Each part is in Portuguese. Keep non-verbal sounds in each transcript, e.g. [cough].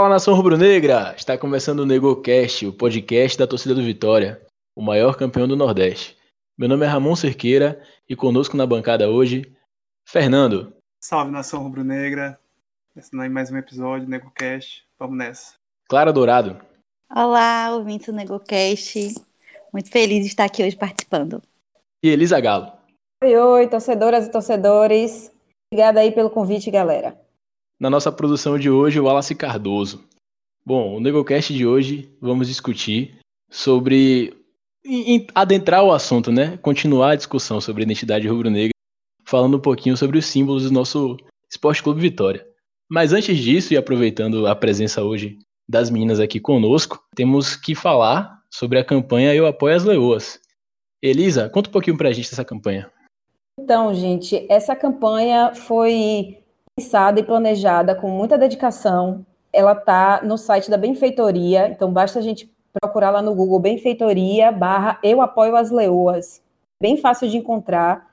Fala nação rubro-negra! Está começando o NegoCast, o podcast da torcida do Vitória, o maior campeão do Nordeste. Meu nome é Ramon Cerqueira e conosco na bancada hoje, Fernando. Salve nação rubro-negra! Começando aí mais um episódio do NegoCast. Vamos nessa. Clara Dourado. Olá, ouvintes do NegoCast. Muito feliz de estar aqui hoje participando. E Elisa Galo. Oi, oi, torcedoras e torcedores. Obrigada aí pelo convite, galera na nossa produção de hoje o Wallace Cardoso. Bom, o NegoCast de hoje vamos discutir sobre adentrar o assunto, né? Continuar a discussão sobre a identidade rubro-negra, falando um pouquinho sobre os símbolos do nosso Esporte Clube Vitória. Mas antes disso, e aproveitando a presença hoje das meninas aqui conosco, temos que falar sobre a campanha Eu Apoio as Leoas. Elisa, conta um pouquinho pra gente dessa campanha. Então, gente, essa campanha foi pensada e planejada com muita dedicação. Ela está no site da Benfeitoria, então basta a gente procurar lá no Google Benfeitoria barra Eu Apoio as Leoas. Bem fácil de encontrar.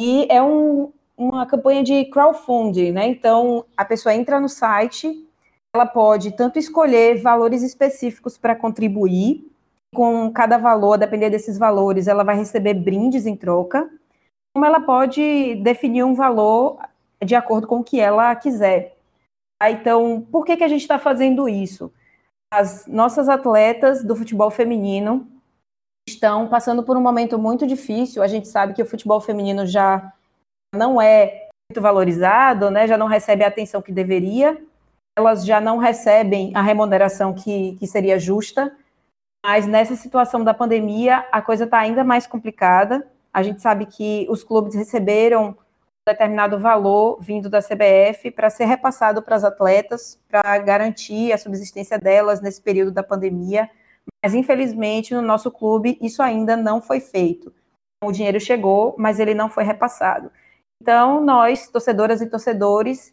E é um, uma campanha de crowdfunding, né? Então a pessoa entra no site, ela pode tanto escolher valores específicos para contribuir, com cada valor, a depender desses valores, ela vai receber brindes em troca, como ela pode definir um valor de acordo com o que ela quiser. Ah, então, por que, que a gente está fazendo isso? As nossas atletas do futebol feminino estão passando por um momento muito difícil. A gente sabe que o futebol feminino já não é muito valorizado, né? já não recebe a atenção que deveria, elas já não recebem a remuneração que, que seria justa, mas nessa situação da pandemia a coisa está ainda mais complicada. A gente sabe que os clubes receberam determinado valor vindo da CBF para ser repassado para as atletas, para garantir a subsistência delas nesse período da pandemia. Mas, infelizmente, no nosso clube, isso ainda não foi feito. O dinheiro chegou, mas ele não foi repassado. Então, nós, torcedoras e torcedores,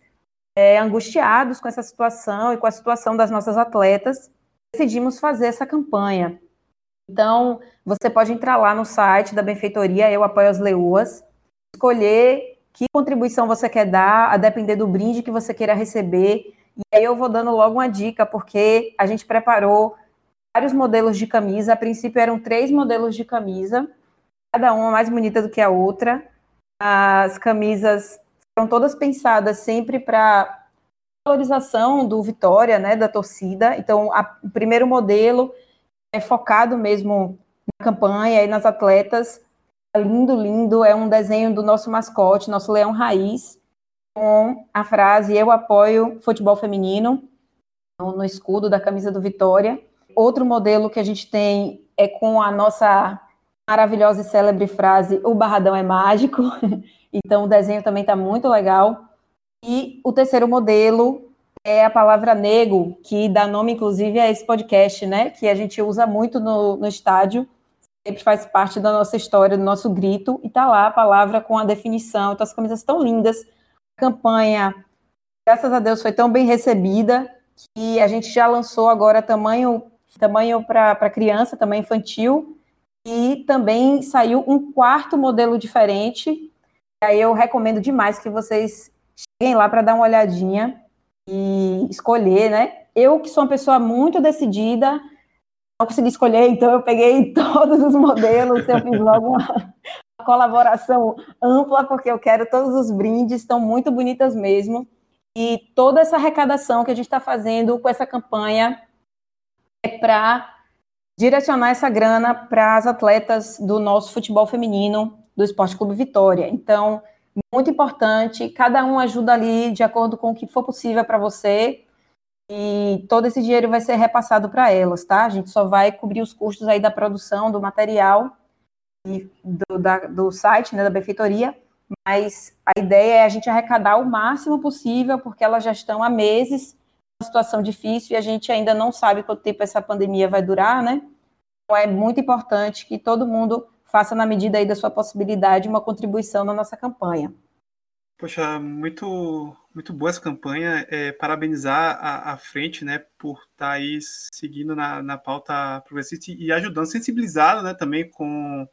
é, angustiados com essa situação e com a situação das nossas atletas, decidimos fazer essa campanha. Então, você pode entrar lá no site da Benfeitoria Eu Apoio as Leoas, escolher que contribuição você quer dar, a depender do brinde que você queira receber. E aí eu vou dando logo uma dica, porque a gente preparou vários modelos de camisa. A princípio eram três modelos de camisa, cada uma mais bonita do que a outra. As camisas foram todas pensadas sempre para valorização do Vitória, né, da torcida. Então, a, o primeiro modelo é focado mesmo na campanha e nas atletas lindo, lindo. É um desenho do nosso mascote, nosso leão raiz, com a frase Eu apoio futebol feminino no, escudo da camisa do Vitória. Outro modelo que a gente tem é com a nossa maravilhosa e célebre frase O Barradão é mágico. [laughs] Então o desenho também está muito legal. E o terceiro modelo é a palavra nego, que dá nome, inclusive, a esse podcast, né? Que a gente usa muito no, no estádio sempre faz parte da nossa história, do nosso grito, e tá lá a palavra com a definição. Então, as camisas tão lindas. A campanha, graças a Deus, foi tão bem recebida que a gente já lançou agora tamanho, tamanho para criança, tamanho infantil, e também saiu um quarto modelo diferente. Aí eu recomendo demais que vocês cheguem lá para dar uma olhadinha e escolher, né? Eu, que sou uma pessoa muito decidida, não consegui escolher, então eu peguei [laughs] todos os modelos, eu fiz logo uma, colaboração ampla, porque eu quero todos os brindes, estão muito bonitas mesmo. E toda essa arrecadação que a gente está fazendo com essa campanha é para direcionar essa grana para as atletas do nosso futebol feminino do Esporte Clube Vitória. Então, muito importante, cada um ajuda ali de acordo com o que for possível para você e todo esse dinheiro vai ser repassado para elas, tá? A gente só vai cobrir os custos aí da produção do material e do, da, do site, né, da benfeitoria, mas a ideia é a gente arrecadar o máximo possível, porque elas já estão há meses uma situação difícil e a gente ainda não sabe quanto tempo essa pandemia vai durar, né? Então é muito importante que todo mundo faça na medida aí da sua possibilidade uma contribuição na nossa campanha. Poxa, muito muito boa essa campanha. É, parabenizar a, a, frente, né, por estar tá aí seguindo na, na pauta progressista e ajudando, sensibilizado, né, também com,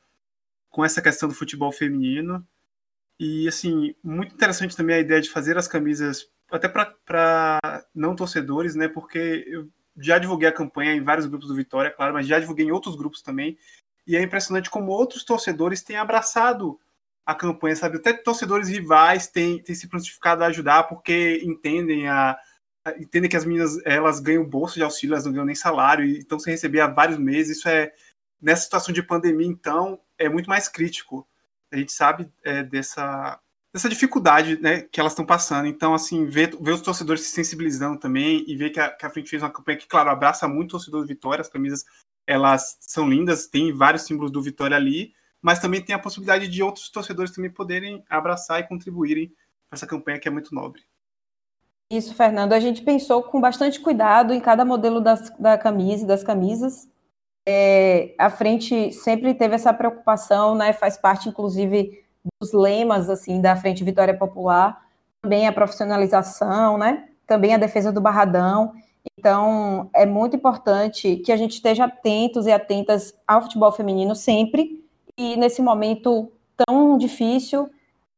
com essa questão do futebol feminino. E, assim, muito interessante também a ideia de fazer as camisas até para não torcedores, né? Porque eu já divulguei a campanha em vários grupos do Vitória, claro, mas já divulguei em outros grupos também. E é impressionante como outros torcedores têm abraçado a campanha, sabe? Até torcedores rivais têm, têm se prontificado a ajudar porque entendem a, entendem que as meninas elas ganham bolsa de auxílio, elas não ganham nem salário, e estão sem receber há vários meses. Isso é nessa situação de pandemia, então, é muito mais crítico. A gente sabe é, dessa dessa dificuldade né, que elas estão passando. Então, assim, ver, ver os torcedores se sensibilizando também e ver que a, que a frente fez uma campanha que, claro, abraça muito o torcedor do Vitória, as camisas elas são lindas, tem vários símbolos do Vitória ali, mas também tem a possibilidade de outros torcedores também poderem abraçar e contribuírem para essa campanha que é muito nobre. Isso, Fernando. A gente pensou com bastante cuidado em cada modelo das, da camisa, das camisas. É, a frente sempre teve essa preocupação, né? Faz parte, inclusive, dos lemas assim da Frente Vitória Popular. Também a profissionalização, né? Também a defesa do Barradão. Então, é muito importante que a gente esteja atentos e atentas ao futebol feminino sempre. E nesse momento tão difícil,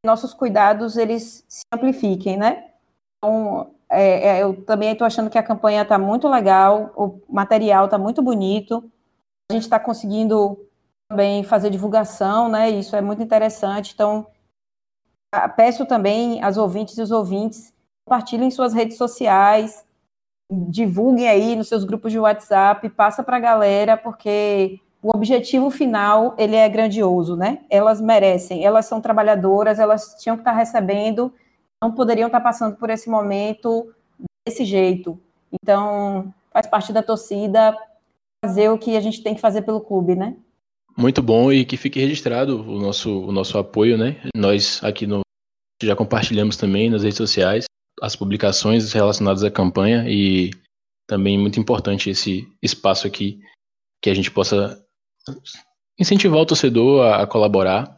nossos cuidados eles se amplifiquem, né? Então, é, é, eu também estou achando que a campanha está muito legal, o material está muito bonito, a gente está conseguindo também fazer divulgação, né? Isso é muito interessante. Então, peço também às ouvintes e os ouvintes compartilhem suas redes sociais, divulguem aí nos seus grupos de WhatsApp, passa para a galera, porque o objetivo final ele é grandioso, né? Elas merecem, elas são trabalhadoras, elas tinham que estar recebendo não poderiam estar passando por esse momento desse jeito. Então, faz parte da torcida fazer o que a gente tem que fazer pelo clube, né? Muito bom e que fique registrado o nosso, o nosso apoio, né? Nós aqui no já compartilhamos também nas redes sociais as publicações relacionadas à campanha e também muito importante esse espaço aqui que a gente possa incentivar o torcedor a, a colaborar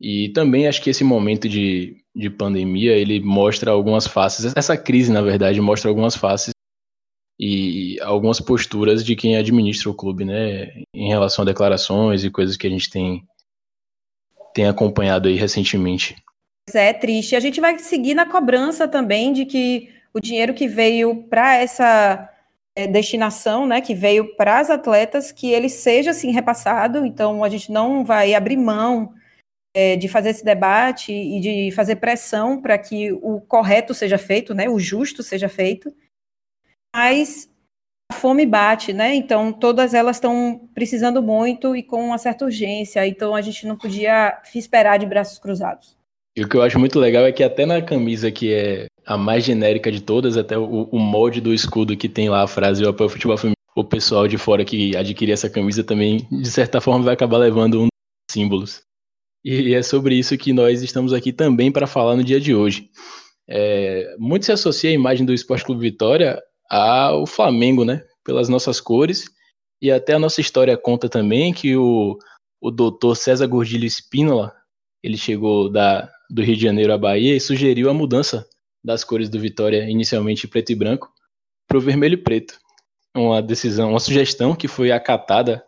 e também acho que esse momento de de pandemia, ele mostra algumas faces, essa crise, na verdade, mostra algumas faces e algumas posturas de quem administra o clube, né, em relação a declarações e coisas que a gente tem, tem acompanhado aí recentemente. É triste. A gente vai seguir na cobrança também de que o dinheiro que veio para essa é, destinação, né, que veio para as atletas, que ele seja assim repassado. Então a gente não vai abrir mão é, de fazer esse debate e de fazer pressão para que o correto seja feito, né, o justo seja feito, mas a fome bate, né? Então todas elas estão precisando muito e com uma certa urgência. Então a gente não podia esperar de braços cruzados. E o que eu acho muito legal é que até na camisa que é a mais genérica de todas, até o, o molde do escudo que tem lá a frase "Eu apoio o futebol feminino", o pessoal de fora que adquirir essa camisa também, de certa forma, vai acabar levando um dos símbolos. E é sobre isso que nós estamos aqui também para falar no dia de hoje. É, muito se associa a imagem do Esporte Clube Vitória ao Flamengo, né? Pelas nossas cores. E até a nossa história conta também que o, o doutor César Gordilho Espínola, ele chegou da, do Rio de Janeiro à Bahia e sugeriu a mudança das cores do Vitória, inicialmente preto e branco, para o vermelho e preto. Uma decisão, uma sugestão que foi acatada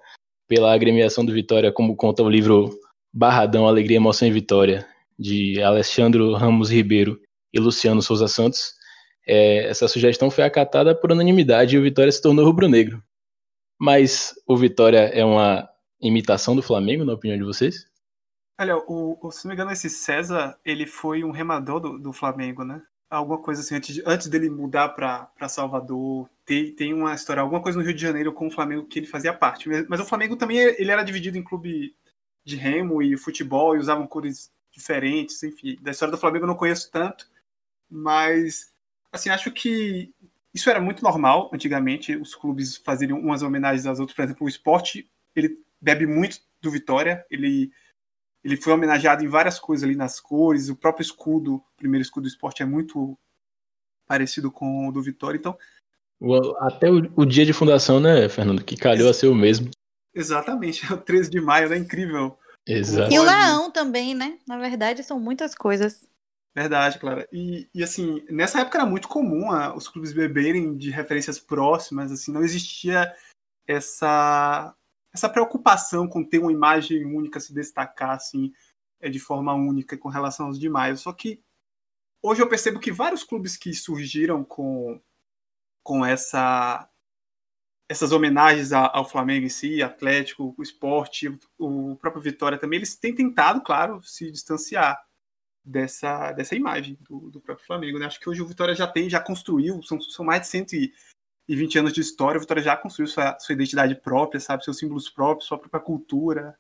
pela agremiação do Vitória, como conta o livro Barradão, Alegria, Emoção e Vitória, de Alexandre Ramos Ribeiro e Luciano Souza Santos, é, essa sugestão foi acatada por unanimidade e o Vitória se tornou rubro-negro. Mas o Vitória é uma imitação do Flamengo, na opinião de vocês? Olha, o, o, se não me engano, esse César, ele foi um remador do, do Flamengo, né? Alguma coisa assim, antes, de, antes dele mudar para Salvador, tem, tem uma história, alguma coisa no Rio de Janeiro com o Flamengo que ele fazia parte. Mas o Flamengo também ele era dividido em clube de remo e futebol e usavam cores diferentes, enfim. Da história do Flamengo eu não conheço tanto, mas assim, acho que isso era muito normal antigamente, os clubes fazerem umas homenagens aos outros, por exemplo, o esporte, ele bebe muito do Vitória, ele ele foi homenageado em várias coisas ali nas cores, o próprio escudo, o primeiro escudo do esporte é muito parecido com o do Vitória, então até o, o dia de fundação, né, Fernando, que calhou a ser o mesmo. Exatamente, [laughs] é o 13 de maio, né? Incrível. Exato. E o leão também, né? Na verdade, são muitas coisas. Verdade, Clara. E, e assim, nessa época era muito comum a, os clubes beberem de referências próximas, assim, não existia essa essa preocupação com ter uma imagem única, se destacar assim, é, de forma única com relação aos demais. Só que hoje eu percebo que vários clubes que surgiram com, com essa essas homenagens ao Flamengo em si, Atlético, o esporte, o próprio Vitória também, eles têm tentado, claro, se distanciar dessa, dessa imagem do, do próprio Flamengo. Né? Acho que hoje o Vitória já tem, já construiu, são, são mais de 120 anos de história, o Vitória já construiu sua, sua identidade própria, sabe, seus símbolos próprios, sua própria cultura.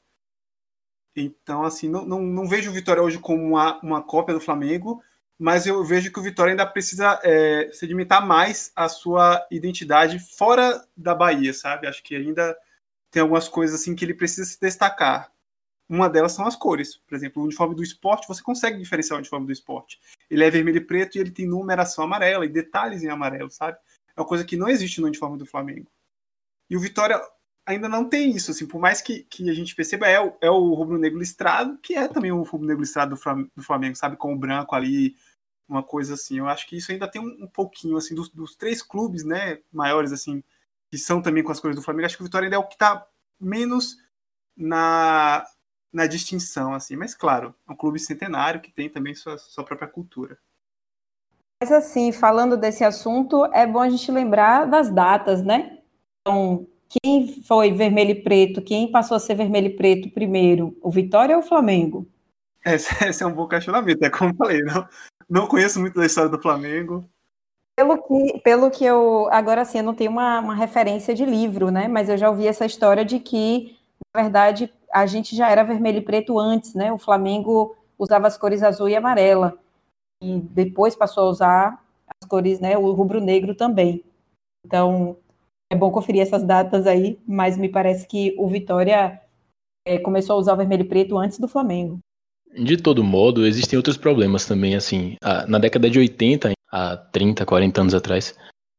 Então, assim, não, não, não vejo o Vitória hoje como uma, uma cópia do Flamengo, mas eu vejo que o Vitória ainda precisa é, sedimentar mais a sua identidade fora da Bahia, sabe? Acho que ainda tem algumas coisas assim que ele precisa se destacar. Uma delas são as cores. Por exemplo, o uniforme do esporte, você consegue diferenciar o uniforme do esporte. Ele é vermelho e preto e ele tem numeração amarela e detalhes em amarelo, sabe? É uma coisa que não existe no uniforme do Flamengo. E o Vitória ainda não tem isso, assim, por mais que, que a gente perceba, é o, é o rubro-negro listrado, que é também o rubro-negro listrado do Flamengo, sabe? Com o branco ali, uma coisa assim. Eu acho que isso ainda tem um, um pouquinho, assim, dos, dos, três clubes, né, maiores, assim, que são também com as cores do Flamengo, acho que o Vitória ainda é o que está menos na, na distinção, assim. Mas, claro, é um clube centenário que tem também sua, sua própria cultura. Mas, assim, falando desse assunto, é bom a gente lembrar das datas, né? Então, quem foi vermelho e preto, quem passou a ser vermelho e preto primeiro, o Vitória ou o Flamengo? Esse, [laughs] esse é um bom questionamento, é como eu falei, não, não conheço muito da história do Flamengo. Pelo que, pelo que eu. Agora sim, eu não tenho uma, uma referência de livro, né? Mas eu já ouvi essa história de que, na verdade, a gente já era vermelho e preto antes, né? O Flamengo usava as cores azul e amarela. E depois passou a usar as cores, né? O rubro-negro também. Então, é bom conferir essas datas aí, mas me parece que o Vitória é, começou a usar o vermelho e preto antes do Flamengo. De todo modo, existem outros problemas também, assim. Na década de 80, há 30, 40 anos atrás,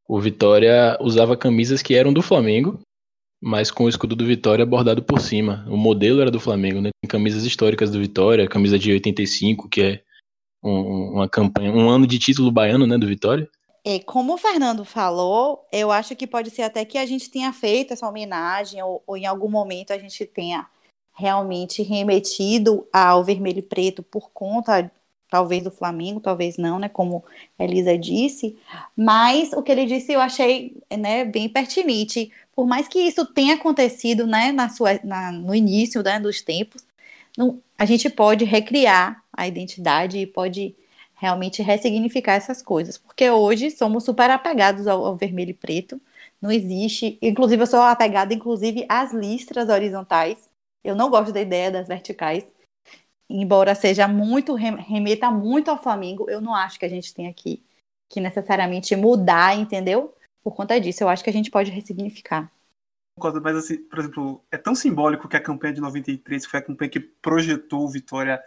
o Vitória usava camisas que eram do Flamengo, mas com o escudo do Vitória bordado por cima. O modelo era do Flamengo, né? Tem camisas históricas do Vitória, camisa de 85, que é um, uma campanha, um ano de título baiano, né, do Vitória. É, como o Fernando falou, eu acho que pode ser até que a gente tenha feito essa homenagem, ou, ou em algum momento a gente tenha realmente remetido ao vermelho e preto por conta talvez do Flamengo, talvez não, né, como Elisa disse, mas o que ele disse eu achei, né, bem pertinente, por mais que isso tenha acontecido, né, na sua, na, no início, né, dos tempos, não, a gente pode recriar a identidade e pode realmente ressignificar essas coisas, porque hoje somos super apegados ao, ao vermelho e preto, não existe, inclusive eu sou apegada, inclusive, às listras horizontais, eu não gosto da ideia das verticais. Embora seja muito, remeta muito ao Flamengo, eu não acho que a gente tenha que, que necessariamente mudar, entendeu? Por conta disso, eu acho que a gente pode ressignificar. Mas, assim, por exemplo, é tão simbólico que a campanha de 93, que foi a campanha que projetou o Vitória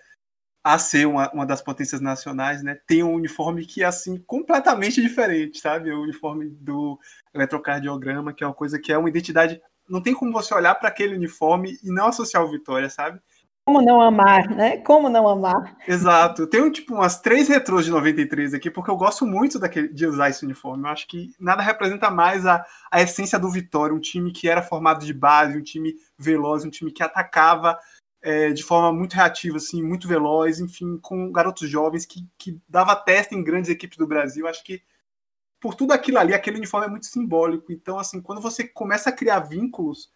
a ser uma, uma das potências nacionais, né? Tem um uniforme que é, assim, completamente diferente, sabe? O uniforme do eletrocardiograma, que é uma coisa que é uma identidade não tem como você olhar para aquele uniforme e não associar o Vitória, sabe? Como não amar, né? Como não amar? Exato. Tenho, tipo, umas três retrôs de 93 aqui, porque eu gosto muito daquele, de usar esse uniforme. Eu acho que nada representa mais a, a essência do Vitória, um time que era formado de base, um time veloz, um time que atacava é, de forma muito reativa, assim, muito veloz, enfim, com garotos jovens que, que dava testa em grandes equipes do Brasil. Acho que por tudo aquilo ali, aquele uniforme é muito simbólico. Então, assim, quando você começa a criar vínculos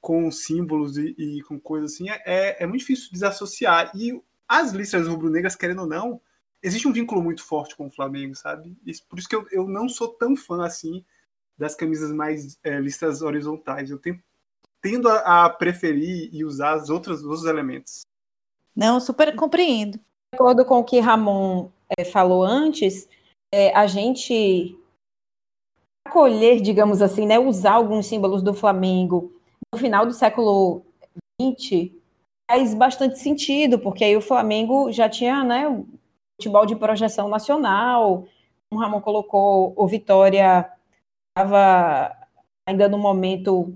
com símbolos e, e com coisas assim, é, é muito difícil desassociar. E as listras rubro-negras, querendo ou não, existe um vínculo muito forte com o Flamengo, sabe? E por isso que eu, eu não sou tão fã assim das camisas mais é, listas horizontais. Eu tenho, tendo a, a, preferir e usar as outras, os outros elementos. Não, super compreendo. De acordo com o que Ramon é, falou antes, é, a gente acolher, digamos assim, né, usar alguns símbolos do Flamengo no final do século XX faz bastante sentido, porque aí o Flamengo já tinha, né, o futebol de projeção nacional, o Ramon colocou, o Vitória estava ainda no momento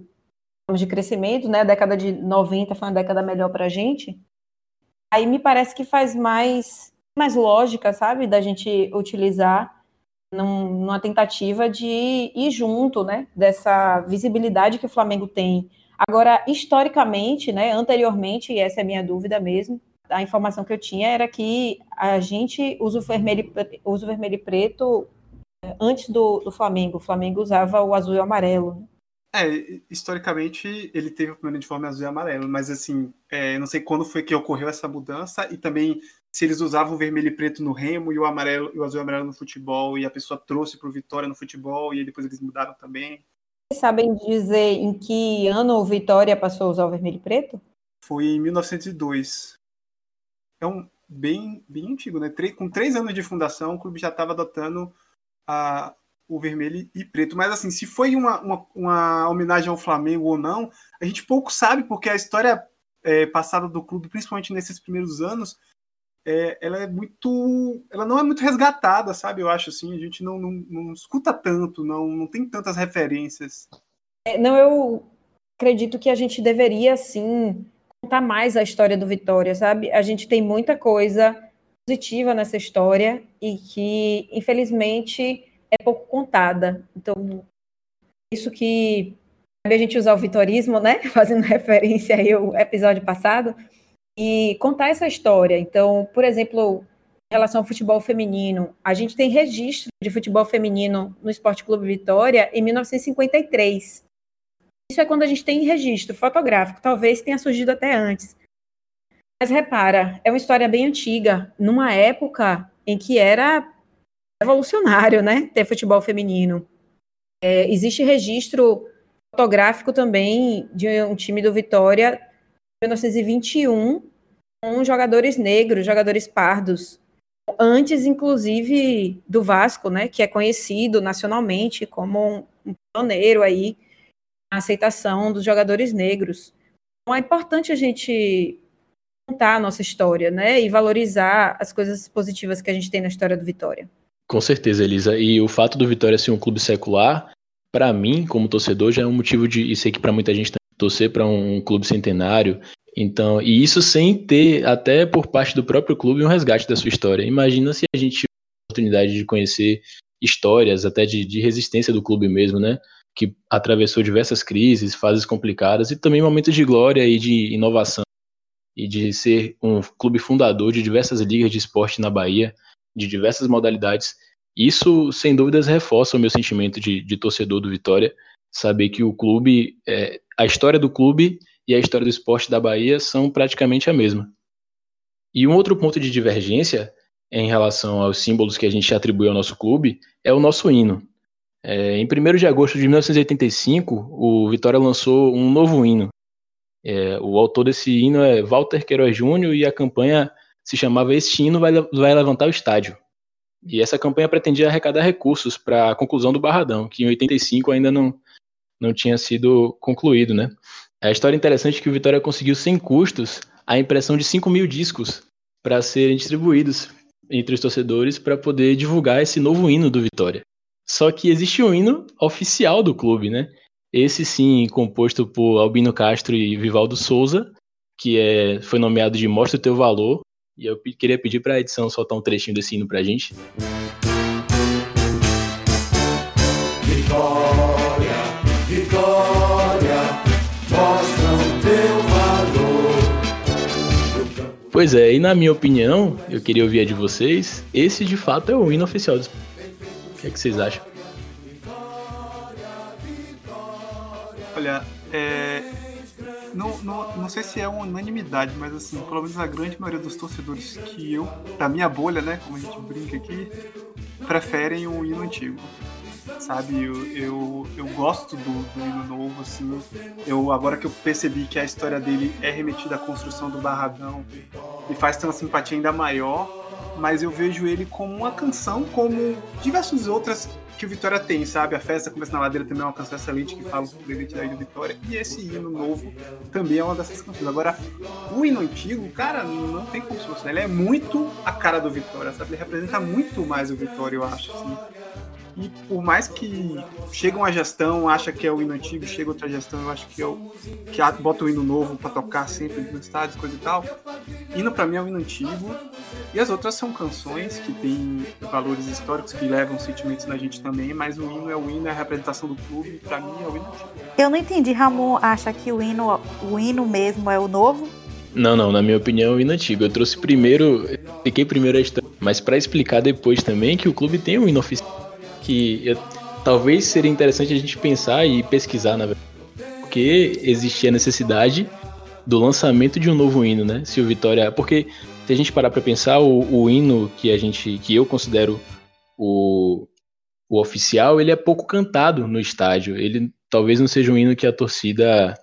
de crescimento, né, a década de 90 foi uma década melhor para a gente, aí me parece que faz mais mais lógica, sabe, da gente utilizar num, numa tentativa de ir junto, né, dessa visibilidade que o Flamengo tem. Agora, historicamente, né, anteriormente, e essa é a minha dúvida mesmo, a informação que eu tinha era que a gente usa o vermelho, usa o vermelho e preto é, antes do, do Flamengo. O Flamengo usava o azul e o amarelo. É, historicamente ele teve o primeiro uniforme azul e amarelo, mas assim, é, não sei quando foi que ocorreu essa mudança e também se eles usavam o vermelho e preto no remo e o amarelo e o azul e amarelo no futebol e a pessoa trouxe para o Vitória no futebol e depois eles mudaram também. Sabem dizer em que ano o Vitória passou a usar o vermelho e preto? Foi em 1902. É um bem bem antigo, né? Com três anos de fundação, o clube já estava adotando a, o vermelho e preto. Mas assim, se foi uma, uma, uma, homenagem ao Flamengo ou não, a gente pouco sabe, porque a história é, passada do clube, principalmente nesses primeiros anos, é, ela é muito. Ela não é muito resgatada, sabe? Eu acho assim, a gente não, não, não escuta tanto, não, não tem tantas referências. É, não, eu acredito que a gente deveria, sim, contar mais a história do Vitória, sabe? A gente tem muita coisa positiva nessa história e que, infelizmente, é pouco contada. Então, isso que a gente usar o vitorismo, né? [laughs] Fazendo referência aí ao episódio passado, e contar essa história. Então, por exemplo, em relação ao futebol feminino, a gente tem registro de futebol feminino no Esporte Clube Vitória em 1953. Isso é quando a gente tem registro fotográfico, talvez tenha surgido até antes. Mas repara, é uma história bem antiga, numa época em que era revolucionário, né? Ter futebol feminino. É, existe registro fotográfico também de um time do Vitória 1921 com jogadores negros, jogadores pardos, antes inclusive do Vasco, né, que é conhecido nacionalmente como um pioneiro aí na aceitação dos jogadores negros. Então é importante a gente contar a nossa história, né, e valorizar as coisas positivas que a gente tem na história do Vitória. Com certeza, Elisa. E o fato do Vitória ser um clube secular, para mim, como torcedor, já é um motivo de, e sei que para muita gente torcer para um clube centenário. Então, e isso sem ter, até por parte do próprio clube, um resgate da sua história. Imagina se a gente tivesse a oportunidade de conhecer histórias, até de, de resistência do clube mesmo, né? Que atravessou diversas crises, fases complicadas e também momentos de glória e de inovação e de ser um clube fundador de diversas ligas de esporte na Bahia de diversas modalidades. Isso, sem dúvidas, reforça o meu sentimento de, de torcedor do Vitória, saber que o clube, é, a história do clube e a história do esporte da Bahia são praticamente a mesma. E um outro ponto de divergência em relação aos símbolos que a gente atribui ao nosso clube é o nosso hino. É, em 1 de agosto de 1985, o Vitória lançou um novo hino. É, o autor desse hino é Walter Queiroz Júnior e a campanha se chamava Este Hino vai, vai Levantar o Estádio. E essa campanha pretendia arrecadar recursos para a conclusão do Barradão, que em 85 ainda não, não tinha sido concluído, né? A história interessante é que o Vitória conseguiu sem custos a impressão de 5 mil discos para serem distribuídos entre os torcedores para poder divulgar esse novo hino do Vitória. Só que existe um hino oficial do clube, né? Esse sim, composto por Albino Castro e Vivaldo Souza, que é, foi nomeado de Mostra o Teu Valor, e eu queria pedir para a edição soltar um trechinho desse hino para a gente. Vitória, Vitória, mostra o teu valor. Pois é, e na minha opinião, eu queria ouvir a de vocês, esse de fato é o hino oficial. O que é que vocês acham? Olha, é, não, não, não sei se é uma unanimidade, mas assim, pelo menos a grande maioria dos torcedores que eu, da minha bolha, né, como a gente brinca aqui, preferem o hino antigo. Sabe, eu, eu, eu gosto do, do hino novo, assim. Eu, agora que eu percebi que a história dele é remetida à construção do Barradão, me faz ter uma simpatia ainda maior mas eu vejo ele como uma canção, como diversas outras que o Vitória tem, sabe? A festa começa na ladeira também é uma canção excelente que fala sobre a identidade do Vitória. E esse hino novo também é uma dessas canções. Agora, o hino antigo, cara, não tem como se fosse. Né? Ele é muito a cara do Vitória, sabe? Ele representa muito mais o Vitória, eu acho, assim. E por mais que chega uma gestão, acha que é o hino antigo, chega outra gestão, eu acho que é o que bota o hino novo para tocar sempre no estádio, coisa e tal. Hino para mim é o hino antigo. E as outras são canções que têm valores históricos que levam sentimentos na gente também, mas o hino é o hino, é a representação do clube, para mim é o hino antigo. Eu não entendi, Ramon acha que o hino, o hino mesmo é o novo? Não, não, na minha opinião, é o hino antigo. Eu trouxe primeiro, fiquei primeiro a história, mas para explicar depois também que o clube tem um hino oficial que eu, talvez seria interessante a gente pensar e pesquisar, na verdade, porque existia a necessidade do lançamento de um novo hino, né? Se o Vitória, porque se a gente parar para pensar, o, o, hino que a gente, que eu considero o, o oficial, ele é pouco cantado no estádio. Ele talvez não seja um hino que a torcida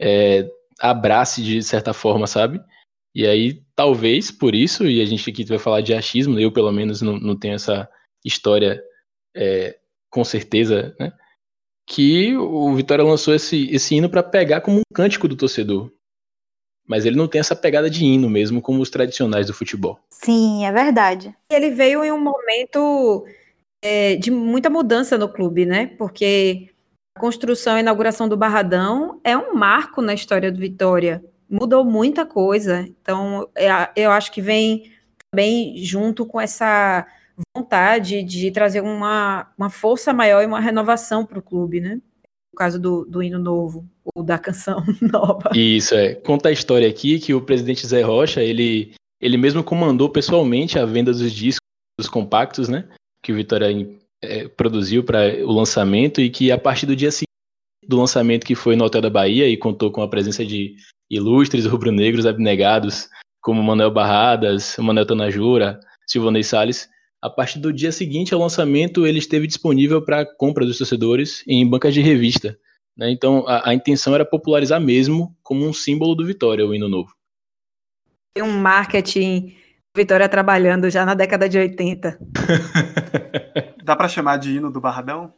é, abrace de certa forma, sabe? E aí, talvez por isso, e a gente aqui vai falar de achismo, eu pelo menos não, não tenho essa história é, com certeza, né? Que o Vitória lançou esse, esse hino para pegar como um cântico do torcedor. Mas ele não tem essa pegada de hino mesmo, como os tradicionais do futebol. Sim, é verdade. Ele veio em um momento é, de muita mudança no clube, né? Porque a construção e a inauguração do Barradão é um marco na história do Vitória. Mudou muita coisa. Então, é, eu acho que vem também junto com essa vontade de trazer uma, uma força maior e uma renovação para o clube, né? No caso do, do hino novo, ou da canção [laughs] nova. Isso, é. Conta a história aqui que o presidente Zé Rocha, ele, ele mesmo comandou pessoalmente a venda dos discos, dos compactos, né? Que o Vitória é, produziu para o lançamento e que a partir do dia seguinte do lançamento que foi no Hotel da Bahia e contou com a presença de ilustres rubro-negros abnegados como Manuel Barradas, Manuel Tanajura, Silvanei Salles, a partir do dia seguinte ao lançamento ele esteve disponível para compra dos torcedores em bancas de revista. Né? Então a, a, intenção era popularizar mesmo como um símbolo do Vitória, o hino novo. Tem um marketing Vitória trabalhando já na década de 80. [laughs] Dá para chamar de hino do Barradão?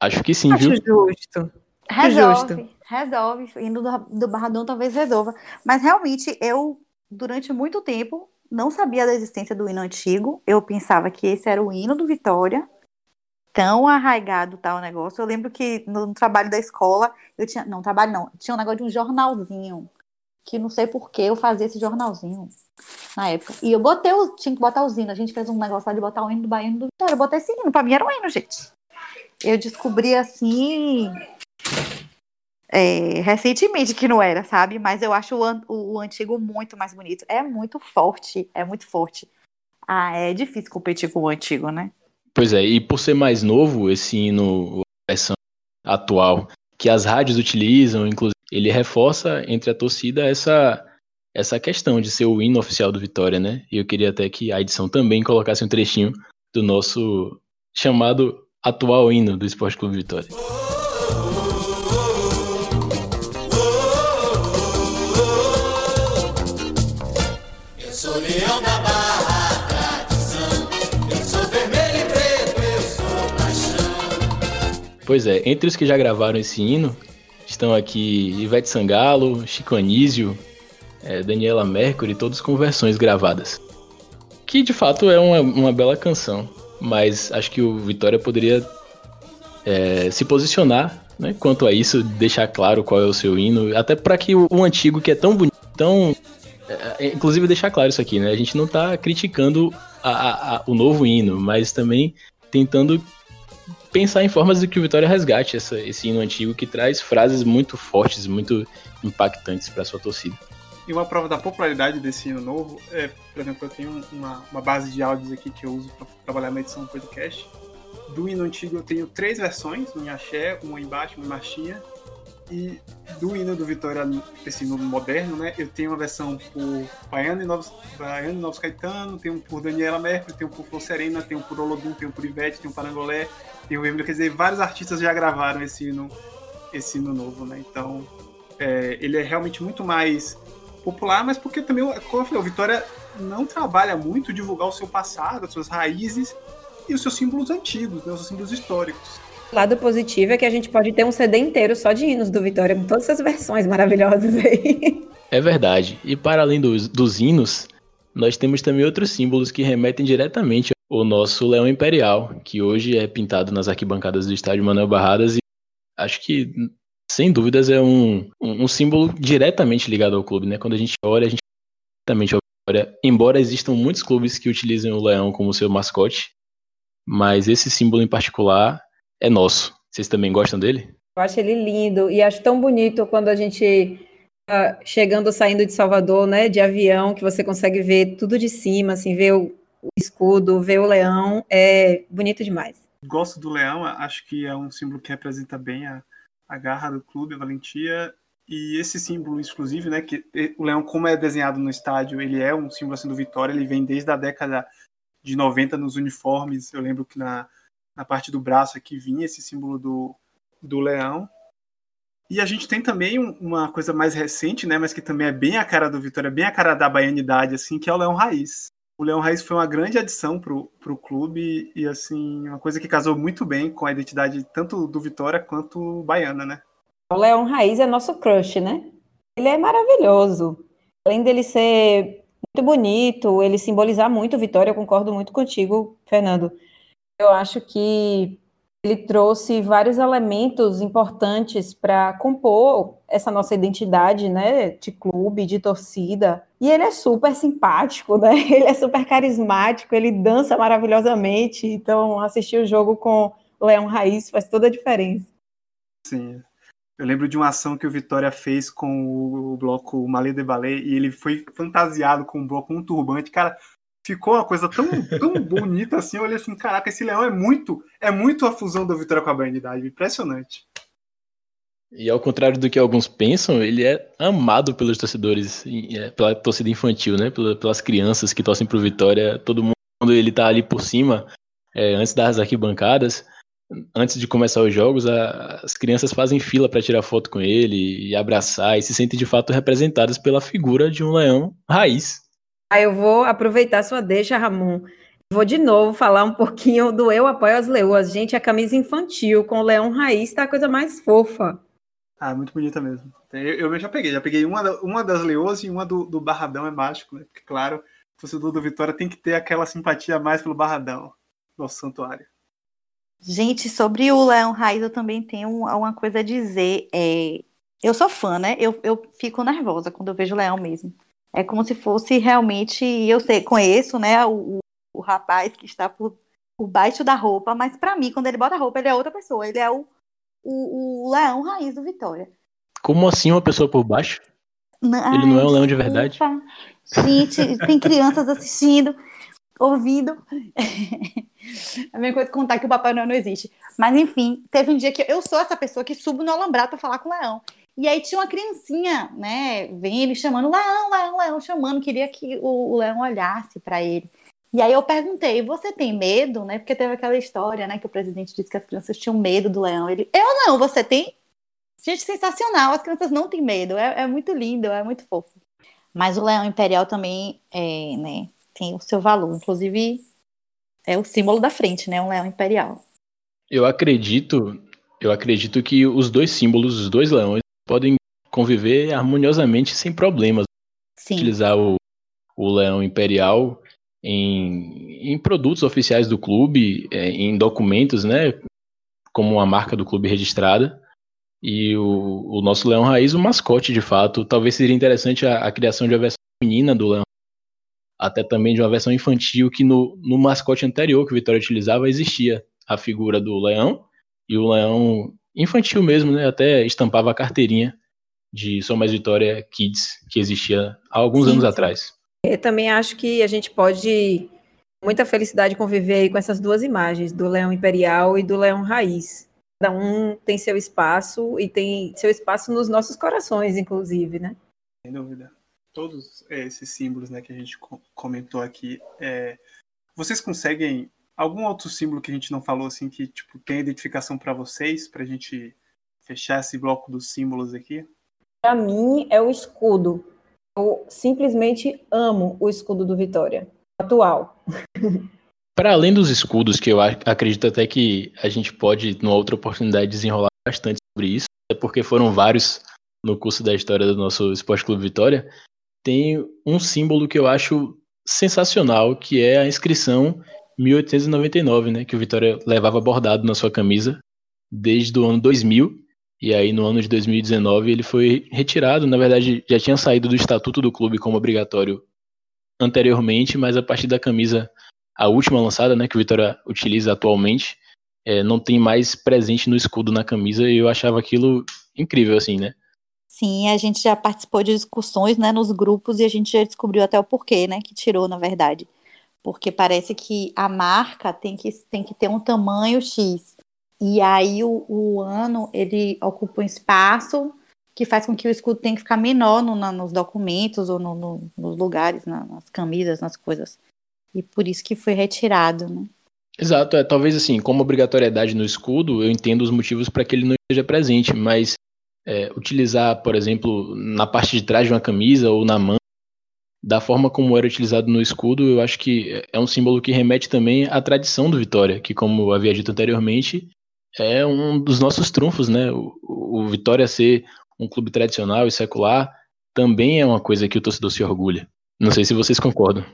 Acho que sim, Acho viu? justo. Resolve, justo. resolve. Hino do, do Barradão talvez resolva. Mas realmente, eu, durante muito tempo, não sabia da existência do hino antigo. Eu pensava que esse era o hino do Vitória. Tão arraigado tal negócio. Eu lembro que no, trabalho da escola, eu tinha. Não, trabalho não. Tinha um negócio de um jornalzinho. Que não sei por que eu fazia esse jornalzinho na época. E eu botei o. Tinha que botar os hinos. A gente fez um negócio lá de botar o hino do Bahia do Vitória. Eu botei esse hino. Pra mim era um hino, gente. Eu descobri assim. É, recentemente que não era, sabe? Mas eu acho o, o, o, antigo muito mais bonito. É muito forte, é muito forte. Ah, é difícil competir com o antigo, né? Pois é, e por ser mais novo, esse hino, versão atual, que as rádios utilizam, inclusive, ele reforça entre a torcida essa essa questão de ser o hino oficial do Vitória, né? E eu queria até que a edição também colocasse um trechinho do nosso chamado atual hino do Esporte Clube Vitória. Pois é, entre os que já gravaram esse hino, estão aqui Ivete Sangalo, Chico Anísio, é, Daniela Mercury, todos com versões gravadas. Que de fato é uma, uma bela canção, mas acho que o Vitória poderia é, se posicionar né, quanto a isso, deixar claro qual é o seu hino, até para que o, o, antigo, que é tão bonito, tão. É, é, inclusive deixar claro isso aqui, né? A gente não está criticando a, a, a, o novo hino, mas também tentando pensar em formas de que o Vitória resgate essa, esse hino antigo que traz frases muito fortes, muito impactantes para sua torcida. E uma prova da popularidade desse hino novo é, por exemplo, eu tenho uma, uma base de áudios aqui que eu uso para trabalhar na edição do podcast. Do hino antigo eu tenho três versões, um em axé, uma em baixo, uma em marchinha. E do hino do Vitória, esse hino moderno, né? Eu tenho uma versão por Baiano e Novos, Baiano e Novos Caetano, tenho um por Daniela Mercury, tenho um por Flor Serena, tenho um por Olodum, tenho um por Ivete, tenho um Parangolé, tenho Emílio. Quer dizer, vários artistas já gravaram esse hino, esse hino novo, né? Então, é, ele é realmente muito mais popular, mas porque também, como eu falei, o Vitória não trabalha muito divulgar o seu passado, as suas raízes e os seus símbolos antigos, né, os seus símbolos históricos. O lado positivo é que a gente pode ter um CD inteiro só de hinos do Vitória, com todas essas versões maravilhosas aí. [laughs] É verdade. E para além dos, dos hinos, nós temos também outros símbolos que remetem diretamente ao nosso Leão Imperial, que hoje é pintado nas arquibancadas do estádio Manuel Barradas e acho que sem dúvidas é um, um, um, símbolo diretamente ligado ao clube, né? Quando a gente olha, a gente diretamente olha, embora existam muitos clubes que utilizem o leão como seu mascote, mas esse símbolo em particular é nosso. Vocês também gostam dele? Eu acho ele lindo e acho tão bonito quando a gente tá chegando, saindo de Salvador, né, de avião, que você consegue ver tudo de cima, assim, ver o, o escudo, ver o leão, é bonito demais. Gosto do leão, acho que é um símbolo que representa bem a, a garra do clube, a valentia, e esse símbolo exclusivo, né, que o leão, como é desenhado no estádio, ele é um símbolo assim, do Vitória, ele vem desde a década de 90 nos uniformes. Eu lembro que na, na parte do braço aqui vinha esse símbolo do, do leão. E a gente tem também uma coisa mais recente, né, mas que também é bem a cara do Vitória, bem a cara da baianidade, assim, que é o Leão Raiz. O Leão Raiz foi uma grande adição para o clube e, assim, uma coisa que casou muito bem com a identidade tanto do Vitória quanto baiana, né? O Leão Raiz é nosso crush, né? Ele é maravilhoso. Além dele ser muito bonito, ele simbolizar muito Vitória, eu concordo muito contigo, Fernando. Eu acho que ele trouxe vários elementos importantes para compor essa nossa identidade, né, de clube, de torcida. E ele é super simpático, né? [laughs] Ele é super carismático, ele dança maravilhosamente. Então, assistir o jogo com Leão Raiz faz toda a diferença. Sim, eu lembro de uma ação que o Vitória fez com o bloco Malé de Ballet e ele foi fantasiado com um bloco, um turbante. Cara, ficou uma coisa tão, tão bonita assim. Eu olhei assim, caraca, esse leão é muito, é muito a fusão da Vitória com a Baianidade. Impressionante. E ao contrário do que alguns pensam, ele é amado pelos torcedores, é, pela torcida infantil, né? Pelas crianças que torcem pro Vitória. Todo mundo, ele tá ali por cima, é, antes das arquibancadas, antes de começar os jogos, a, as crianças fazem fila para tirar foto com ele e abraçar e se sentem de fato representadas pela figura de um leão raiz. Ah, eu vou aproveitar sua deixa, Ramon. Vou de novo falar um pouquinho do Eu Apoio as Leoas. Gente, a camisa infantil com o leão raiz tá a coisa mais fofa. Ah, muito bonita mesmo. Eu, eu já peguei, já peguei uma, uma das leoas e uma do, do Barradão é mágico, né? Porque, claro, o torcedor do Vitória tem que ter aquela simpatia mais pelo Barradão, nosso santuário. Gente, sobre o Leão Raiz, eu também tenho uma coisa a dizer. É, eu sou fã, né? Eu, eu fico nervosa quando eu vejo o Leão mesmo. É como se fosse realmente. Eu sei, conheço, né? O, o rapaz que está por, por baixo da roupa, mas para mim, quando ele bota a roupa, ele é outra pessoa. Ele é o, o, o Leão Raiz do Vitória. Como assim uma pessoa por baixo? Não, ele não é um leão de verdade? Gente, tem crianças assistindo ouvindo. [laughs] a mesma coisa contar que o Papai Noel não existe. Mas enfim, teve um dia que eu sou essa pessoa que subo no alambrado para falar com o leão. E aí tinha uma criancinha, né? Vem ele chamando, leão, leão, leão, chamando, queria que o, o leão olhasse para ele. E aí eu perguntei, você tem medo, né? Porque teve aquela história, né? Que o presidente disse que as crianças tinham medo do leão. Ele, eu não, você tem? Gente, sensacional, as crianças não têm medo, é, é muito lindo, é muito fofo. Mas o leão imperial também, é, né? tem o seu valor. Inclusive, é o símbolo da frente, né? Um leão imperial. Eu acredito, eu acredito que os dois símbolos, os dois leões, podem conviver harmoniosamente sem problemas. Sim. Utilizar o, o leão imperial em, em produtos oficiais do clube, é, em documentos, né? Como uma marca do clube registrada. E o, o nosso leão raiz, o mascote de fato. Talvez seria interessante a, a criação de uma versão feminina do leão até também de uma versão infantil que no, no mascote anterior que o Vitória utilizava existia a figura do leão e o leão infantil mesmo, né? Até estampava a carteirinha de São Mais Vitória Kids que existia há alguns sim, anos sim. atrás. Eu também acho que a gente pode muita felicidade conviver aí com essas duas imagens, do leão imperial e do leão raiz. Cada um tem seu espaço e tem seu espaço nos nossos corações, inclusive, né? Sem dúvida todos é, esses símbolos né, que a gente comentou aqui, é, vocês conseguem algum outro símbolo que a gente não falou assim que tipo tem identificação para vocês, para a gente fechar esse bloco dos símbolos aqui? Para mim é o escudo. Eu simplesmente amo o escudo do Vitória atual. [laughs] Para além dos escudos, que eu acredito até que a gente pode, numa outra oportunidade, desenrolar bastante sobre isso, é porque foram vários no curso da história do nosso Esporte Clube Vitória tem um símbolo que eu acho sensacional, que é a inscrição 1899, né, que o Vitória levava bordado na sua camisa desde o ano 2000, e aí no ano de 2019 ele foi retirado, na verdade já tinha saído do estatuto do clube como obrigatório anteriormente, mas a partir da camisa, a última lançada, né, que o Vitória utiliza atualmente, é, não tem mais presente no escudo na camisa, e eu achava aquilo incrível, assim, né, Sim, a gente já participou de discussões, né, nos grupos e a gente já descobriu até o porquê, né, que tirou, na verdade. Porque parece que a marca tem que, tem que ter um tamanho X. E aí o, o ano, ele ocupa um espaço que faz com que o escudo tenha que ficar menor no, na, nos documentos ou no, no, nos lugares, na, nas camisas, nas coisas. E por isso que foi retirado, né? Exato, é, talvez assim, como obrigatoriedade no escudo, eu entendo os motivos para que ele não esteja presente, mas é, utilizar, por exemplo, na parte de trás de uma camisa ou na mão, da forma como era utilizado no escudo, eu acho que é um símbolo que remete também à tradição do Vitória, que, como havia dito anteriormente, é um dos nossos trunfos, né? O, o Vitória ser um clube tradicional e secular também é uma coisa que o torcedor se orgulha. Não sei se vocês concordam.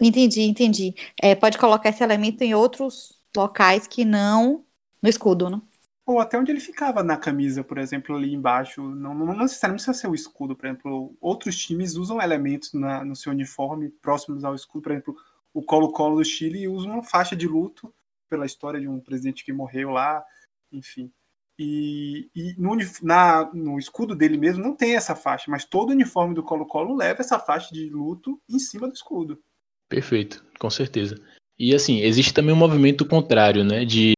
Entendi, entendi. É, pode colocar esse elemento em outros locais que não no escudo, né? Ou até onde ele ficava na camisa, por exemplo, ali embaixo. Não, não necessariamente precisa ser o escudo, por exemplo. Outros times usam elementos na, no seu uniforme próximos ao escudo. Por exemplo, o Colo-Colo do Chile usa uma faixa de luto pela história de um presidente que morreu lá, enfim. E, e no, na, no, escudo dele mesmo não tem essa faixa, mas todo o uniforme do Colo-Colo leva essa faixa de luto em cima do escudo. Perfeito, com certeza. E assim, existe também um movimento contrário, né? De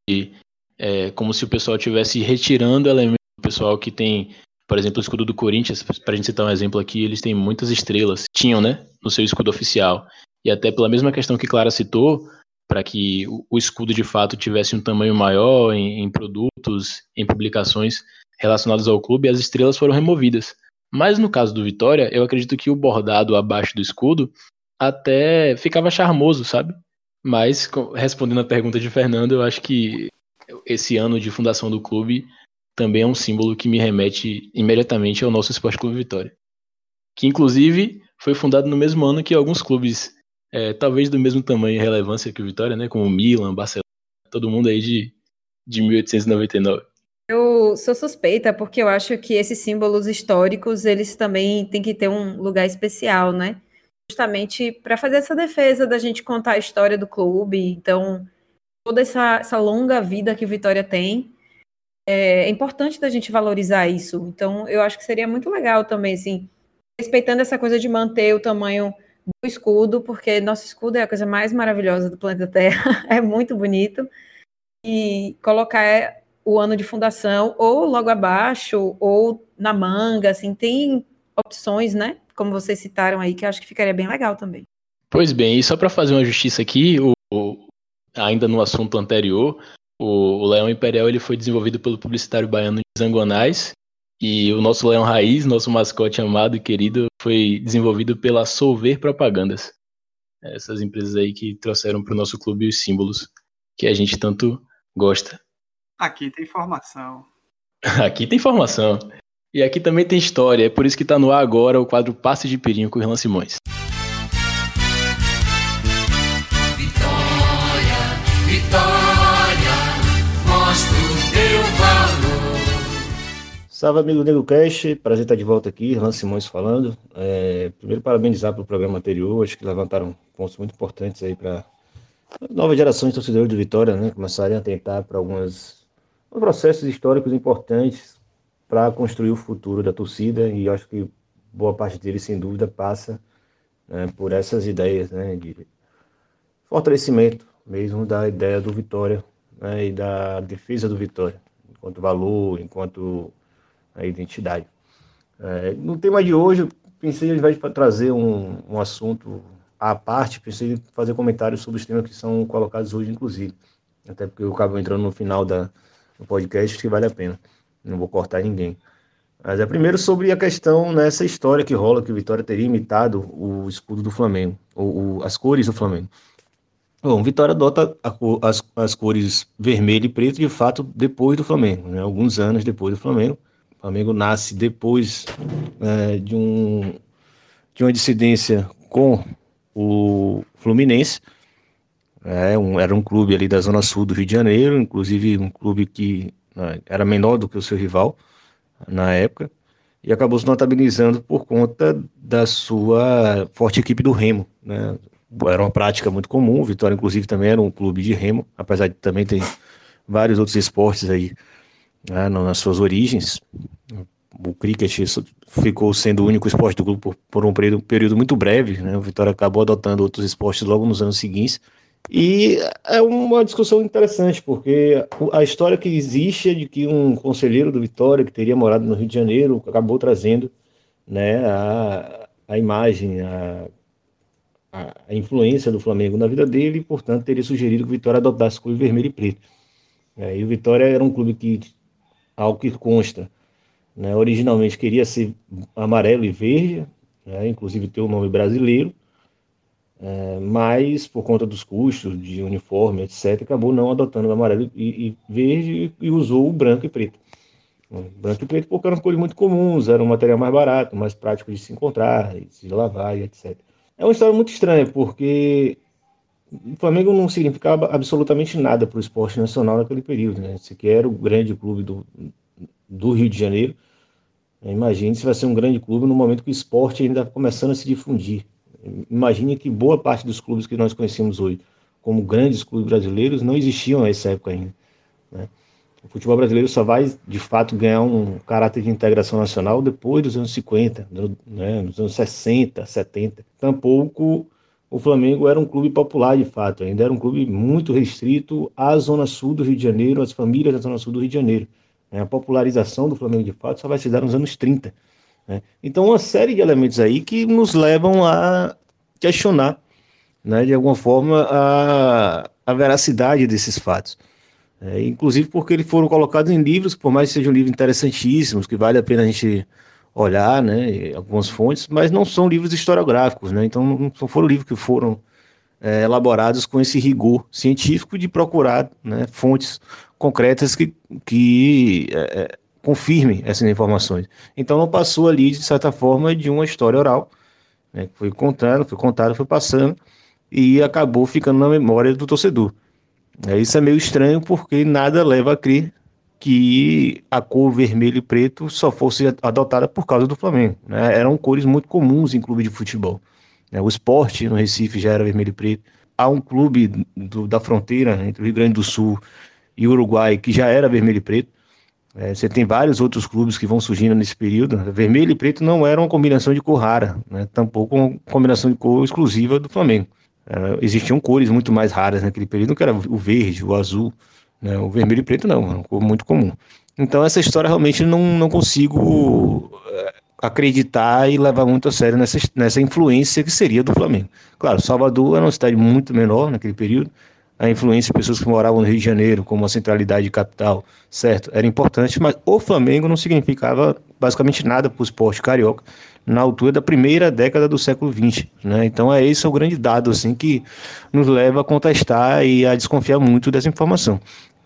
é, como se o pessoal estivesse retirando elementos do pessoal que tem, por exemplo, o escudo do Corinthians, para a gente citar um exemplo aqui, eles têm muitas estrelas, tinham, né? No seu escudo oficial. E até pela mesma questão que Clara citou, para que o escudo de fato tivesse um tamanho maior em, em, produtos, em publicações relacionadas ao clube, as estrelas foram removidas. Mas no caso do Vitória, eu acredito que o bordado abaixo do escudo até ficava charmoso, sabe? Mas, respondendo a pergunta de Fernando, eu acho que esse ano de fundação do clube também é um símbolo que me remete imediatamente ao nosso Esporte Clube Vitória. Que, inclusive, foi fundado no mesmo ano que alguns clubes é, talvez do mesmo tamanho e relevância que o Vitória, né? Como Milan, Barcelona, todo mundo aí de, de 1899. Eu sou suspeita porque eu acho que esses símbolos históricos, eles também têm que ter um lugar especial, né? Justamente para fazer essa defesa da gente contar a história do clube. Então, toda essa, essa longa vida que Vitória tem, é, é importante da gente valorizar isso. Então, eu acho que seria muito legal também, assim, respeitando essa coisa de manter o tamanho do escudo, porque nosso escudo é a coisa mais maravilhosa do planeta Terra, [laughs] é muito bonito. E colocar o ano de fundação ou logo abaixo ou na manga, assim, tem opções, né? Como vocês citaram aí, que eu acho que ficaria bem legal também. Pois bem, e só para fazer uma justiça aqui, o, ainda no assunto anterior, o, o Leão Imperial ele foi desenvolvido pelo publicitário baiano Zangonais e o nosso leão raiz, nosso mascote amado e querido, foi desenvolvido pela Solver Propagandas. Essas empresas aí que trouxeram para o nosso clube os símbolos que a gente tanto gosta. Aqui tem informação. [laughs] Aqui tem informação. E aqui também tem história, é por isso que está no ar agora o quadro Passe de Pirinho com o Irlan Simões. Salve, amigo Nego Cash, prazer estar de volta aqui, Irlan Simões falando. É, primeiro, parabenizar pelo programa anterior, acho que levantaram pontos muito importantes aí para novas gerações de torcedores do Vitória, né, começarem a tentar para alguns processos históricos importantes para construir o futuro da torcida. E acho que boa parte deles, sem dúvida, passa né, por essas ideias né, de fortalecimento mesmo da ideia do Vitória né, e da defesa do Vitória, enquanto valor, enquanto a identidade. É, no tema de hoje, pensei ao invés de trazer um, um assunto à parte, pensei em fazer comentários sobre os temas que são colocados hoje, inclusive. Até porque eu acabo entrando no final da, do podcast, que vale a pena. Não vou cortar ninguém. Mas é primeiro sobre a questão nessa história que rola, que o Vitória teria imitado o escudo do Flamengo, ou, as cores do Flamengo. Bom, Vitória adota a, as, as cores vermelho e preto, de fato, depois do Flamengo, né? alguns anos depois do Flamengo. Flamengo nasce depois é, de, um, de uma dissidência com o Fluminense. É, um, era um clube ali da zona sul do Rio de Janeiro, inclusive um clube que né, era menor do que o seu rival na época, e acabou se notabilizando por conta da sua forte equipe do Remo. Né? Era uma prática muito comum, o Vitória inclusive também era um clube de Remo, apesar de também ter vários outros esportes aí né, nas suas origens, o cricket ficou sendo o único esporte do grupo por, um período, período, muito breve, né? O Vitória acabou adotando outros esportes logo nos anos seguintes. E é uma discussão interessante, porque a história que existe é de que um conselheiro do Vitória, que teria morado no Rio de Janeiro, acabou trazendo né, a, a imagem, a, a, influência do Flamengo na vida dele, e, portanto, teria sugerido que o Vitória adotasse o clube vermelho e preto. É, e o Vitória era um clube que, ao que consta, né, originalmente queria ser amarelo e verde, né, inclusive ter o um nome brasileiro, é, mas por conta dos custos de uniforme, etc., acabou não adotando o amarelo e, e verde e, e, usou o branco e preto. Branco e preto porque eram cores muito comuns, era um material mais barato, mais prático de se encontrar, de se lavar e etc. É uma história muito estranha, porque o Flamengo não significava absolutamente nada para o esporte nacional naquele período. Né? Era o grande clube do, do Rio de Janeiro. Imagine se vai ser um grande clube no momento que o esporte ainda está começando a se difundir. Imagine que boa parte dos clubes que nós conhecemos hoje, como grandes clubes brasileiros, não existiam nessa época ainda. Né? O futebol brasileiro só vai, de fato, ganhar um caráter de integração nacional depois dos anos 50, né, nos anos 60, 70. Tampouco o Flamengo era um clube popular, de fato, ainda era um clube muito restrito à zona sul do Rio de Janeiro, às famílias da zona sul do Rio de Janeiro. Né? A popularização do Flamengo, de fato, só vai se dar nos anos 30. Né? Então, uma série de elementos aí que nos levam a questionar, né, de alguma forma, a, a veracidade desses fatos. É, inclusive porque eles foram colocados em livros, por mais que sejam livros interessantíssimos, que vale a pena a gente olhar, né, algumas fontes, mas não são livros historiográficos, né, então não foram livros que foram é, elaborados com esse rigor científico de procurar né, fontes concretas que, que é, é confirmem essas informações. Então não passou ali, de certa forma, de uma história oral, né, foi contando, foi contado, foi passando, e acabou ficando na memória do torcedor. É, isso é meio estranho porque nada leva a crer que a cor vermelho e preto só fosse adotada por causa do Flamengo. Né? Eram cores muito comuns em clube de futebol. Né? O esporte no Recife já era vermelho e preto. Há um clube do, da fronteira entre o Rio Grande do Sul e o Uruguai que já era vermelho e preto. É, você tem vários outros clubes que vão surgindo nesse período. Vermelho e preto não era uma combinação de cor rara, né? tampouco uma combinação de cor exclusiva do Flamengo. Uh, existiam cores muito mais raras naquele período, que era o verde, o azul, né? o vermelho e preto não, é uma cor muito comum. Então essa história realmente não, não consigo uh, acreditar e levar muito a sério nessa, nessa influência que seria do Flamengo. Claro, Salvador era uma cidade muito menor naquele período, a influência de pessoas que moravam no Rio de Janeiro como uma centralidade capital, certo, era importante, mas o Flamengo não significava basicamente nada para o esporte carioca na altura da primeira década do século XX. Né? Então é esse é o grande dado assim que nos leva a contestar e a desconfiar muito dessa informação.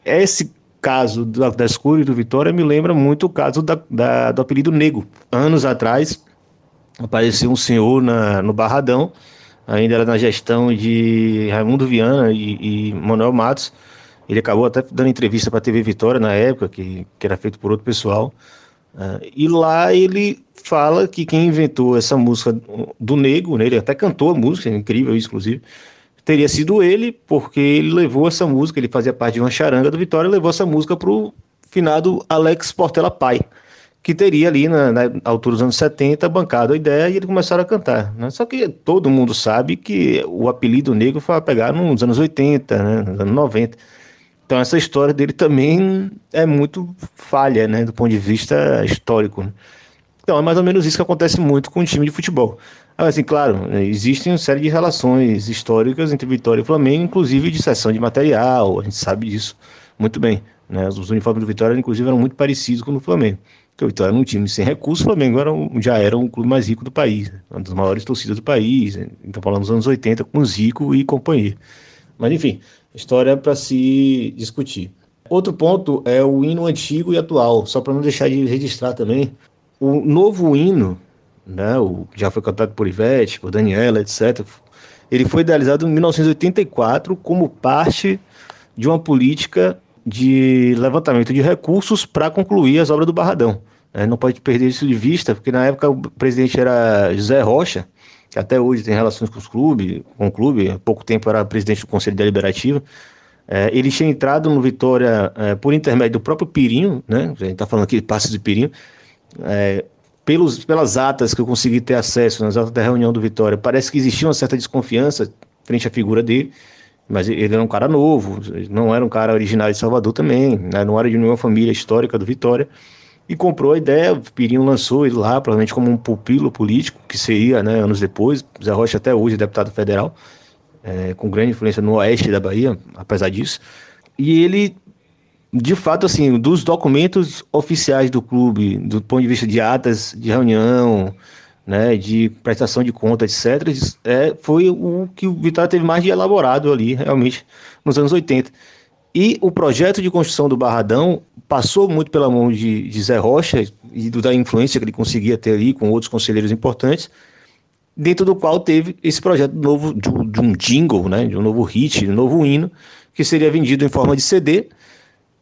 Esse caso da, das cores do Vitória me lembra muito o caso da, da, do apelido Nego. Anos atrás apareceu um senhor na, no Barradão, ainda era na gestão de Raimundo Viana e, e Manuel Matos. Ele acabou até dando entrevista para a TV Vitória na época, que, que era feito por outro pessoal. Uh, e lá ele fala que quem inventou essa música do Nego, né, ele até cantou a música, é incrível isso, inclusive, teria sido ele, porque ele levou essa música, ele fazia parte de uma charanga do Vitória, levou essa música para o finado Alex Portela Pai, que teria ali na, na, altura dos anos 70 bancado a ideia e eles começaram a cantar. Né? Só que todo mundo sabe que o apelido negro foi a pegar nos anos 80, né, nos anos 90. Então essa história dele também é muito falha, né, do ponto de vista histórico. Então é mais ou menos isso que acontece muito com o time de futebol. Assim, claro, existem uma série de relações históricas entre Vitória e Flamengo, inclusive de cessão de material, a gente sabe disso muito bem. Né? Os uniformes do Vitória, inclusive, eram muito parecidos com o do Flamengo. Porque o Vitória era um time sem recursos, o Flamengo era um, já era um clube mais rico do país, né? uma das maiores torcidas do país. Né? Então falando dos anos 80 com Zico e companhia. Mas enfim, história para se discutir. Outro ponto é o hino antigo e atual, só para não deixar de registrar também. O novo hino, né, o já foi cantado por Ivete, por Daniela, etc., ele foi idealizado em 1984 como parte de uma política de levantamento de recursos para concluir as obras do Barradão. É, não pode perder isso de vista, porque na época o presidente era José Rocha, que até hoje tem relações com os com o clube, há pouco tempo era presidente do Conselho Deliberativo. É, ele tinha entrado no Vitória é, por intermédio do próprio Pirinho, né? A gente está falando aqui de passos de Pirinho. Pelos, pelas atas que eu consegui ter acesso, nas atas da reunião do Vitória, parece que existia uma certa desconfiança frente à figura dele, mas ele era um cara novo, não era um cara originário de Salvador também, né, não era de nenhuma família histórica do Vitória, e comprou a ideia, o Pirinho lançou ele lá, provavelmente como um pupilo político, que seria, né, anos depois, Zé Rocha até hoje é deputado federal, é, com grande influência no oeste da Bahia, apesar disso, e ele de fato, assim, dos documentos oficiais do clube, do ponto de vista de atas de reunião, né, de prestação de conta, etc., é, foi o que o Vitória teve mais de elaborado ali, realmente, nos anos 80. E o projeto de construção do Barradão passou muito pela mão de, de Zé Rocha e da influência que ele conseguia ter ali com outros conselheiros importantes, dentro do qual teve esse projeto novo de, de um jingle, né, de um novo hit, de um novo hino, que seria vendido em forma de CD,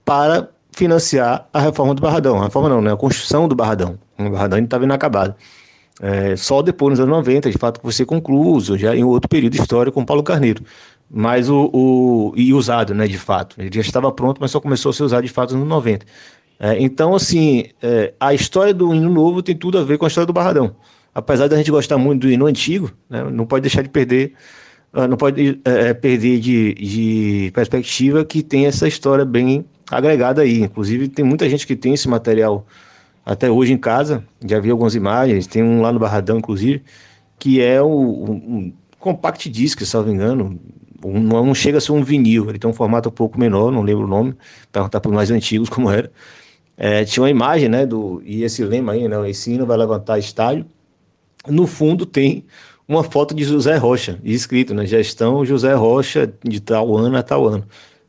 para financiar a reforma do Barradão. A reforma não, né? A construção do Barradão. O Barradão ainda estava inacabado. É, só depois, nos anos 90, de fato, foi ser concluído, já em outro período histórico com Paulo Carneiro. Mas o, o, e usado, né, de fato. Ele já estava pronto, mas só começou a ser usado de fato nos anos 90. É, então, assim, é, a história do hino novo tem tudo a ver com a história do Barradão. Apesar da gente gostar muito do hino antigo, né, não pode deixar de perder ah, não pode é, perder de, de perspectiva que tem essa história bem agregada aí. Inclusive, tem muita gente que tem esse material até hoje em casa. Já vi algumas imagens, tem um lá no Barradão, inclusive, que é o, um compact disc, se não me engano. Um, não chega a ser um vinil, ele tem um formato um pouco menor, não lembro o nome, perguntar para os mais antigos [laughs] como era. É, tinha uma imagem, né, do, e esse lema aí, né, esse hino vai levantar estádio. No fundo tem uma foto de José Rocha, escrito, né, gestão José Rocha de tal ano a tal ano.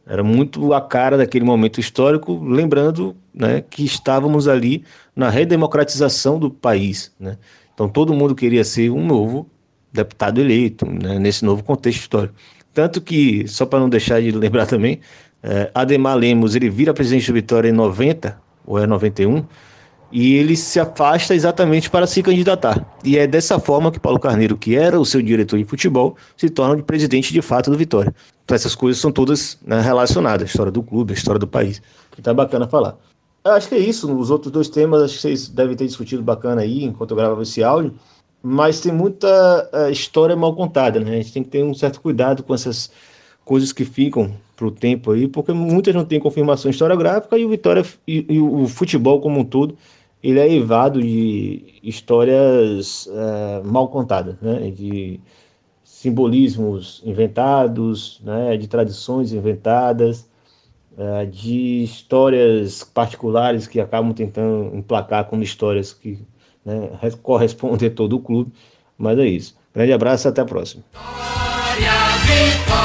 Era muito a cara daquele momento histórico, lembrando né, que estávamos ali na redemocratização do país. Né? Então todo mundo queria ser um novo deputado eleito né, nesse novo contexto histórico. Tanto que, só para não deixar de lembrar também, é, Ademar Lemos ele vira presidente do Vitória em 90, ou é 91, e ele se afasta exatamente para se candidatar. E é dessa forma que Paulo Carneiro, que era o seu diretor de futebol, se torna presidente de fato do Vitória. Então essas coisas são todas né, relacionadas, a história do clube, a história do país. Então é bacana falar. Eu acho que é isso, os outros dois temas acho que vocês devem ter discutido bacana aí, enquanto eu gravava esse áudio, mas tem muita uh, história mal contada, né? A gente tem que ter um certo cuidado com essas coisas que ficam para o tempo aí, porque muitas não têm confirmação historiográfica e o Vitória e, e o futebol como um todo ele é evado de histórias é, mal contadas, né? de simbolismos inventados, né? de tradições inventadas, é, de histórias particulares que acabam tentando emplacar como histórias que né, correspondem a todo o clube. Mas é isso. Grande abraço até a próxima. Vitória,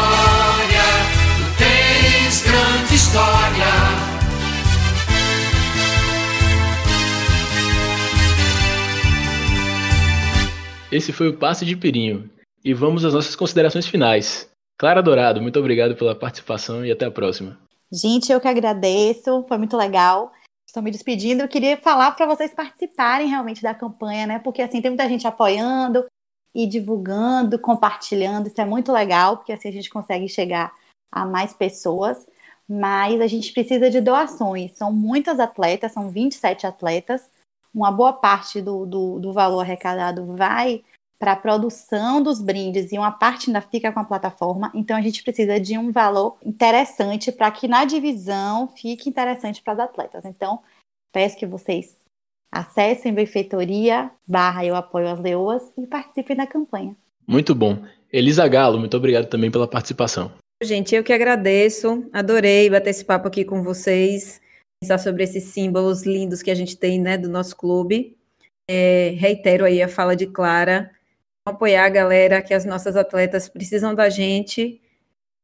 Esse foi o Passe de Pirinho. E vamos às nossas considerações finais. Clara Dourado, muito obrigado pela participação e até a próxima. Gente, eu que agradeço, foi muito legal. Estou me despedindo. Eu queria falar para vocês participarem realmente da campanha, né? Porque assim tem muita gente apoiando e divulgando, compartilhando. Isso é muito legal, porque assim a gente consegue chegar a mais pessoas. Mas a gente precisa de doações. São muitas atletas, são 27 atletas uma boa parte do, do, do valor arrecadado vai para a produção dos brindes e uma parte ainda fica com a plataforma. Então a gente precisa de um valor interessante para que na divisão fique interessante para os atletas. Então peço que vocês acessem benfeitoria barra eu apoio as leoas e participem da campanha. Muito bom. Elisa Galo, muito obrigado também pela participação. Gente, eu que agradeço. Adorei bater esse papo aqui com vocês pensar sobre esses símbolos lindos que a gente tem, né, do nosso clube. É, reitero aí a fala de Clara, apoiar a galera, que as nossas atletas precisam da gente,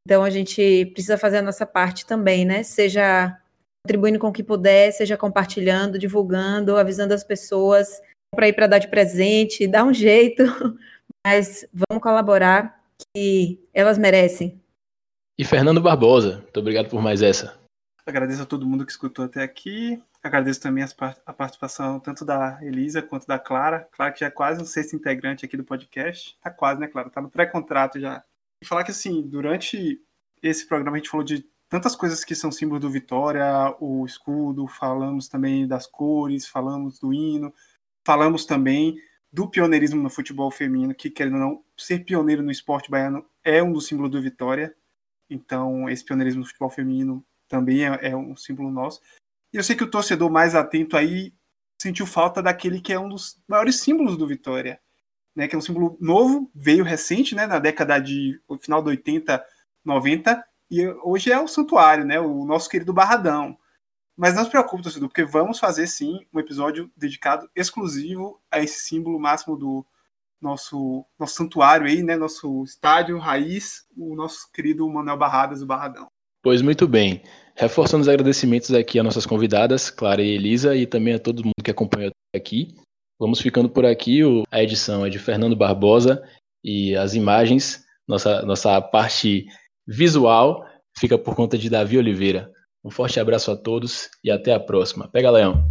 então a gente precisa fazer a nossa parte também, né, seja contribuindo com o que puder, seja compartilhando, divulgando, avisando as pessoas para ir para dar de presente, dá um jeito, [laughs] mas vamos colaborar que elas merecem. E Fernando Barbosa, muito obrigado por mais essa. Agradeço a todo mundo que escutou até aqui. Agradeço também a participação tanto da Elisa quanto da Clara. Clara que já é quase um sexto integrante aqui do podcast. Tá quase, né, Clara? Tá no pré-contrato já. E falar que, assim, durante esse programa a gente falou de tantas coisas que são símbolos do Vitória, o escudo, falamos também das cores, falamos do hino, falamos também do pioneirismo no futebol feminino, que querendo ou não, ser pioneiro no esporte baiano é um dos símbolos do Vitória. Então, esse pioneirismo no futebol feminino também é, é um símbolo nosso. E eu sei que o torcedor mais atento aí sentiu falta daquele que é um dos maiores símbolos do Vitória, né, que é um símbolo novo, veio recente, né, na década de final de 80, 90, e hoje é o santuário, né, o nosso querido Barradão. Mas não se preocupe, torcedor, porque vamos fazer sim um episódio dedicado exclusivo a esse símbolo máximo do nosso nosso santuário aí, né, nosso estádio raiz, o nosso querido Manuel Barradas, o Barradão. Pois muito bem. Reforçando os agradecimentos aqui às nossas convidadas, Clara e Elisa, e também a todo mundo que acompanhou aqui. Vamos ficando por aqui. A edição é de Fernando Barbosa e as imagens, nossa, nossa parte visual, fica por conta de Davi Oliveira. Um forte abraço a todos e até a próxima. Pega, Leão!